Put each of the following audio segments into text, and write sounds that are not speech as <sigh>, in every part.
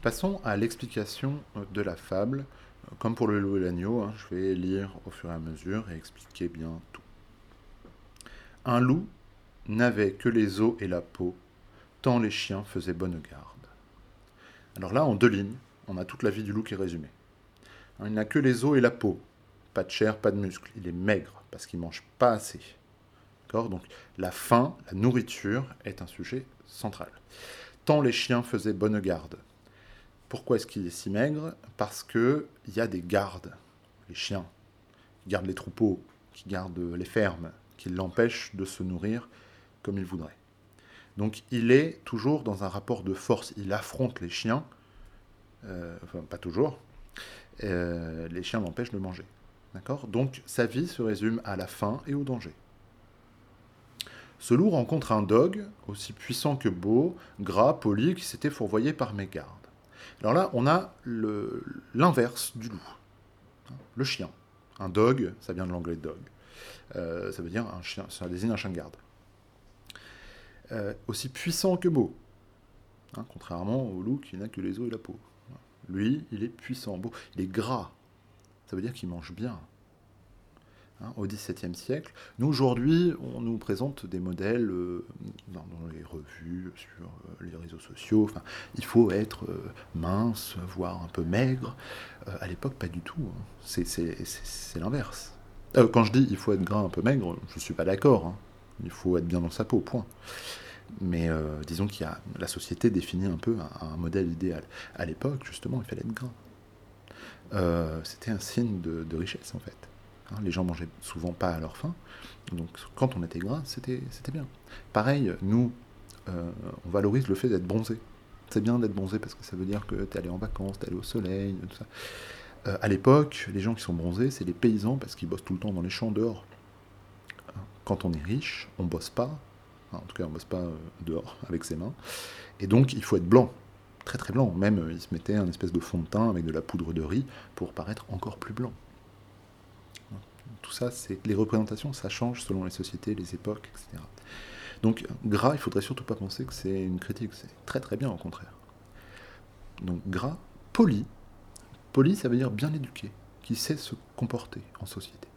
Passons à l'explication de la fable. Comme pour le loup et l'agneau, hein, je vais lire au fur et à mesure et expliquer bien tout. Un loup n'avait que les os et la peau, tant les chiens faisaient bonne garde. Alors là, en deux lignes, on a toute la vie du loup qui est résumée. Hein, il n'a que les os et la peau, pas de chair, pas de muscles. Il est maigre parce qu'il mange pas assez. Donc la faim, la nourriture est un sujet central. Tant les chiens faisaient bonne garde. Pourquoi est-ce qu'il est si maigre? Parce qu'il y a des gardes, les chiens, qui gardent les troupeaux, qui gardent les fermes, qui l'empêchent de se nourrir comme il voudrait. Donc il est toujours dans un rapport de force. Il affronte les chiens, euh, enfin pas toujours, euh, les chiens l'empêchent de manger. D'accord? Donc sa vie se résume à la faim et au danger. Ce loup rencontre un dog, aussi puissant que beau, gras, poli, qui s'était fourvoyé par mes gardes. Alors là, on a l'inverse du loup, le chien. Un dog, ça vient de l'anglais dog. Euh, ça veut dire un chien, ça désigne un chien de garde. Euh, aussi puissant que beau, hein, contrairement au loup qui n'a que les os et la peau. Lui, il est puissant, beau, il est gras. Ça veut dire qu'il mange bien. Hein, au XVIIe siècle. Nous, aujourd'hui, on nous présente des modèles euh, dans, les revues, sur euh, les réseaux sociaux. Enfin, il faut être euh, mince, voire un peu maigre. à l'époque, pas du tout. Hein. C'est l'inverse. quand je dis il faut être gras, un peu maigre, je ne suis pas d'accord. Hein. Il faut être bien dans sa peau, point. Mais disons qu'il y a la société définit un peu un, modèle idéal. À l'époque, justement, il fallait être gras. C'était un signe de richesse, en fait. Hein, les gens mangeaient souvent pas à leur faim. Donc quand on était gras, c'était bien. Pareil, nous, euh, on valorise le fait d'être bronzé. C'est bien d'être bronzé parce que ça veut dire que tu es allé en vacances, tu es allé au soleil, tout ça. Euh, à l'époque, les gens qui sont bronzés, c'est les paysans parce qu'ils bossent tout le temps dans les champs dehors. Quand on est riche, on bosse pas. en tout cas, on bosse pas euh, dehors <laughs> avec ses mains. Et donc, il faut être blanc. Très très blanc. Même, ils se mettaient un espèce de fond de teint avec de la poudre de riz pour paraître encore plus blanc tout ça, c'est les représentations, ça change selon les sociétés, les époques, etc. Donc gras, il faudrait surtout pas penser que c'est une critique, c'est très très bien au contraire. Donc gras, poli, poli ça veut dire bien éduqué, qui sait se comporter en société,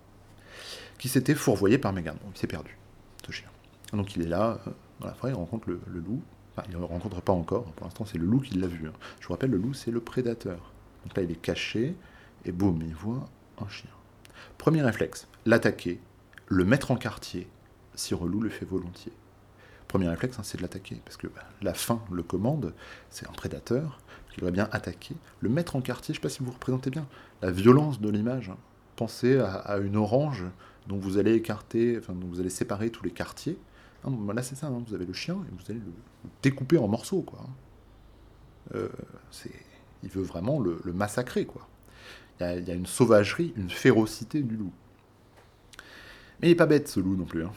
qui s'était fourvoyé par Mégane, il s'est perdu, ce chien. Donc il est là, euh, dans la forêt, il rencontre le, loup, enfin il ne le rencontre pas encore, pour l'instant c'est le loup qui l'a vu. Hein. Je vous rappelle, le loup c'est le prédateur. Donc là il est caché, et boum, il voit un chien. Premier réflexe, l'attaquer, le mettre en quartier, si Relou le fait volontiers. Premier réflexe, hein, c'est de l'attaquer, parce que bah, la faim le commande, c'est un prédateur qui devrait bien attaquer. Le mettre en quartier, je ne sais pas si vous représentez bien la violence de l'image. Hein. Pensez à, une orange dont vous allez écarter, enfin, dont vous allez séparer tous les quartiers. Hein, là, c'est ça, vous avez le chien et vous allez le découper en morceaux. Quoi. Euh, il veut vraiment le, le massacrer. quoi. Il y, a une sauvagerie, une férocité du loup. Mais il n'est pas bête ce loup non plus. Hein.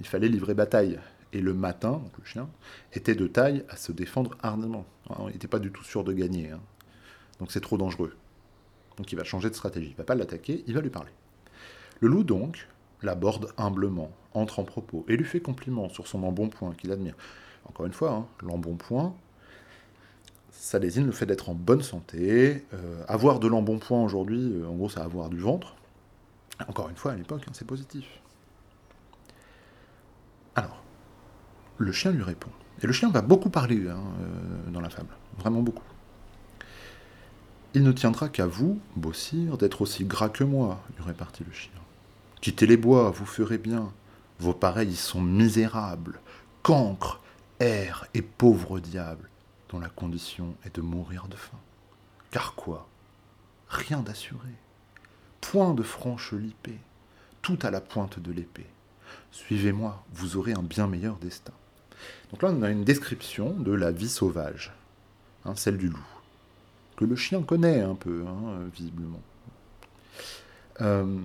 Il fallait livrer bataille. Et le matin, le chien, était de taille à se défendre ardemment. Il n'était pas du tout sûr de gagner. Hein. Donc c'est trop dangereux. Donc il va changer de stratégie. Il ne va pas l'attaquer, il va lui parler. Le loup donc l'aborde humblement, entre en propos, et lui fait compliment sur son embonpoint qu'il admire. Encore une fois, hein, l'embonpoint, ça désigne le fait d'être en bonne santé. Euh, avoir de l'embonpoint aujourd'hui, euh, en gros, c'est avoir du ventre. Encore une fois, à l'époque, hein, c'est positif. Alors, le chien lui répond. Et le chien va beaucoup parler hein, euh, dans la fable, vraiment beaucoup. Il ne tiendra qu'à vous, beau sire, d'être aussi gras que moi, lui répartit le chien. Quittez les bois, vous ferez bien. Vos pareils sont misérables, cancres, airs et pauvres diables dont la condition est de mourir de faim. Car quoi? Rien d'assuré. Point de franche lipée, tout à la pointe de l'épée. Suivez-moi, vous aurez un bien meilleur destin. Donc là, on a une description de la vie sauvage, hein, celle du loup, que le chien connaît un peu, hein, visiblement. Euh,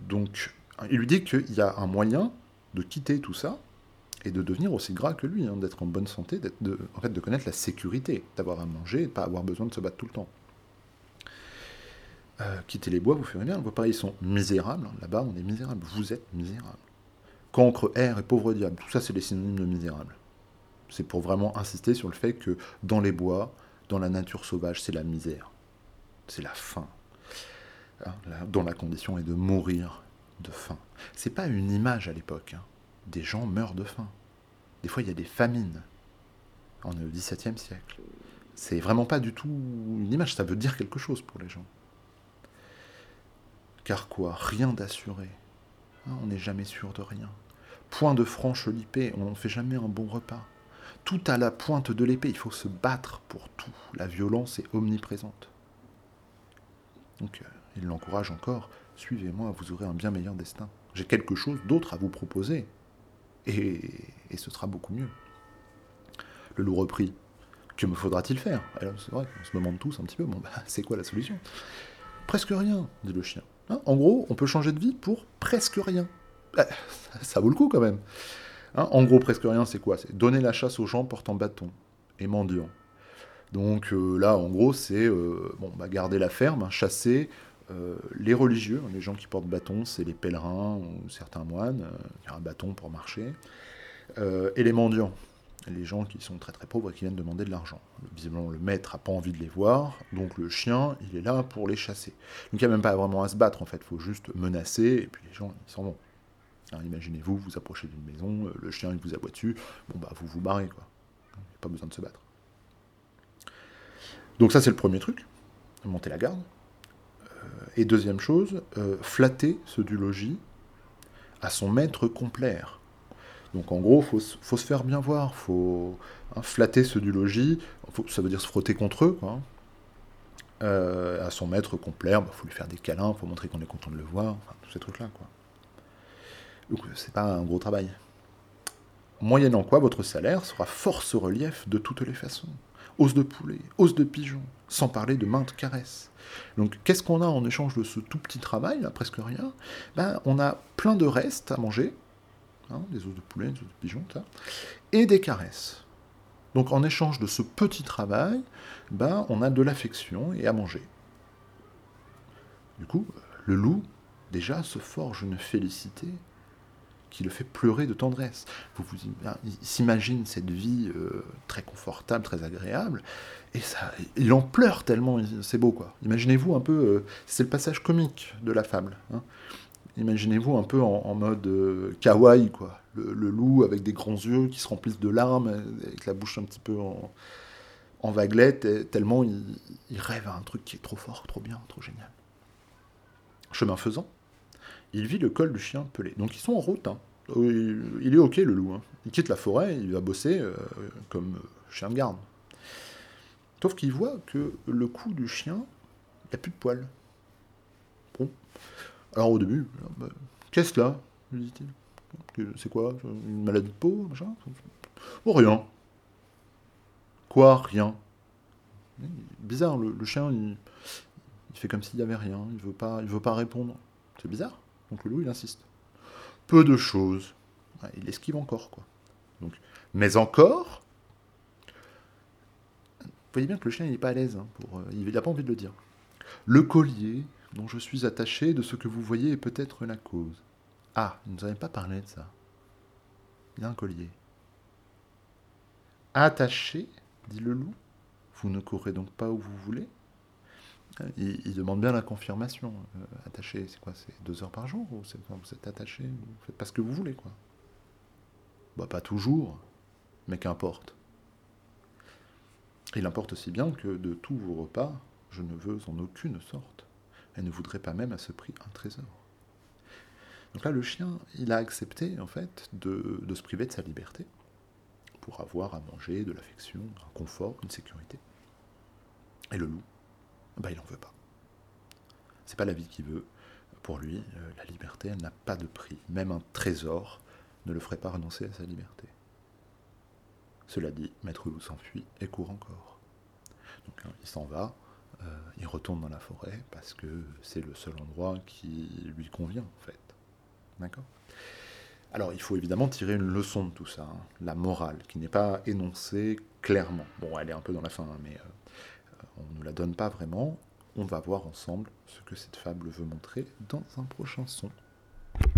donc, il lui dit qu'il y a un moyen de quitter tout ça, et de devenir aussi gras que lui, hein, d'être en bonne santé, de, en fait, de connaître la sécurité, d'avoir à manger et de ne pas avoir besoin de se battre tout le temps. Euh, quittez les bois, vous ferez bien. Vos pareils sont misérables. Hein. Là-bas, on est misérable. Vous êtes misérable. Cancre, air et pauvre diable. Tout ça, c'est les synonymes de misérable. C'est pour vraiment insister sur le fait que dans les bois, dans la nature sauvage, c'est la misère. C'est la faim. Hein, dont la condition est de mourir de faim. C'est pas une image à l'époque. Des gens meurent de faim. Des fois, il y a des famines. On est XVIIe siècle. C'est vraiment pas du tout une image, ça veut dire quelque chose pour les gens. Car quoi? Rien d'assuré. Hein, on n'est jamais sûr de rien. Point de franche lipée, on ne fait jamais un bon repas. Tout à la pointe de l'épée, il faut se battre pour tout. La violence est omniprésente. Donc, euh, il l'encourage encore. Suivez-moi, vous aurez un bien meilleur destin. J'ai quelque chose d'autre à vous proposer. Et, ce sera beaucoup mieux. Le loup reprit. Que me faudra-t-il faire? C'est vrai qu'on se demande tous un petit peu, bon, bah, <laughs> c'est quoi la solution? Presque rien, dit le chien. Hein, en gros, on peut changer de vie pour presque rien. Bah, <laughs> ça vaut le coup quand même. Hein, en gros, presque rien, c'est quoi? C'est donner la chasse aux gens portant bâton et mendiants. Donc euh, là, en gros, c'est euh, bon, bah, garder la ferme, hein, chasser euh, les religieux, les gens qui portent bâton, c'est les pèlerins ou certains moines, qui ont un bâton pour marcher, et les mendiants, les gens qui sont très très pauvres et qui viennent demander de l'argent. Visiblement, le maître n'a pas envie de les voir, donc le chien, il est là pour les chasser. Donc il n'y a même pas vraiment à se battre, en fait, il faut juste menacer, et puis les gens, ils s'en vont. Imaginez-vous, vous approchez d'une maison, le chien, il vous aboie dessus, bon bah vous vous barrez, quoi. Il n'y a pas besoin de se battre. Donc ça, c'est le premier truc, monter la garde. Euh, et deuxième chose, euh, flatter ce du logis à son maître complaire. Donc en gros, il faut, se faire bien voir, faut hein, flatter ceux du logis, ça veut dire se frotter contre eux, quoi. Euh, à son maître complaire, il bah, faut lui faire des câlins, il faut montrer qu'on est content de le voir, enfin, tous ces trucs-là. Quoi. Donc c'est pas un gros travail. Moyennant quoi, votre salaire sera force relief de toutes les façons os de poulet, os de pigeon, sans parler de maintes caresses. Donc qu'est-ce qu'on a en échange de ce tout petit travail, là, presque rien? Ben, On a plein de restes à manger, hein, des os de poulet, des os de pigeon, et des caresses. Donc en échange de ce petit travail, ben, on a de l'affection et à manger. Du coup, le loup, déjà, se forge une félicité qui le fait pleurer de tendresse. Vous vous il s'imagine cette vie euh, très confortable, très agréable, et ça, il en pleure tellement c'est beau. Imaginez-vous un peu, euh, c'est le passage comique de la fable. Hein. Imaginez-vous un peu en, mode euh, kawaii quoi, le, loup avec des grands yeux qui se remplissent de larmes, avec la bouche un petit peu en, en vaguelette, tellement il rêve à un truc qui est trop fort, trop bien, trop génial. Chemin faisant, il vit le col du chien pelé. Donc ils sont en route. Hein. Il est ok le loup. Hein. Il quitte la forêt, il va bosser euh, comme chien de garde. Sauf qu'il voit que le cou du chien, il n'y a plus de poils. Bon. Alors au début, bah, qu'est-ce là? Lui dit-il. C'est quoi? Une maladie de peau Oh rien. Quoi? Rien. Bizarre, le, chien, il, fait comme s'il n'y avait rien. Il veut pas, il veut pas répondre. C'est bizarre. Donc le loup, il insiste. Peu de choses. il esquive encore, quoi. Mais encore, vous voyez bien que le chien, il n'est pas à l'aise. Hein, pour, euh, il n'a pas envie de le dire. Le collier dont je suis attaché de ce que vous voyez est peut-être la cause. Ah, il ne nous avait pas parlé de ça. Il y a un collier. Attaché, dit le loup. Vous ne courrez donc pas où vous voulez il, demande bien la confirmation. Euh, attaché, c'est quoi C'est deux heures par jour ou c'est quand vous êtes attaché Vous faites pas ce que vous voulez, quoi. Bah, pas toujours, mais qu'importe. Il importe aussi bien que de tous vos repas, je ne veux en aucune sorte, et ne voudrais pas même à ce prix un trésor. Donc là, le chien, il a accepté, en fait, de se priver de sa liberté pour avoir à manger, de l'affection, un confort, une sécurité. Et le loup, bah, il n'en veut pas. C'est pas la vie qu'il veut. Pour lui, euh, la liberté, elle n'a pas de prix. Même un trésor ne le ferait pas renoncer à sa liberté. Cela dit, Maître Loup s'enfuit et court encore. Donc hein, il s'en va, euh, il retourne dans la forêt parce que c'est le seul endroit qui lui convient en fait. D'accord? Alors il faut évidemment tirer une leçon de tout ça, hein. la morale, qui n'est pas énoncée clairement. Bon, elle est un peu dans la fin, hein, mais euh, on ne la donne pas vraiment. On va voir ensemble ce que cette fable veut montrer dans un prochain son.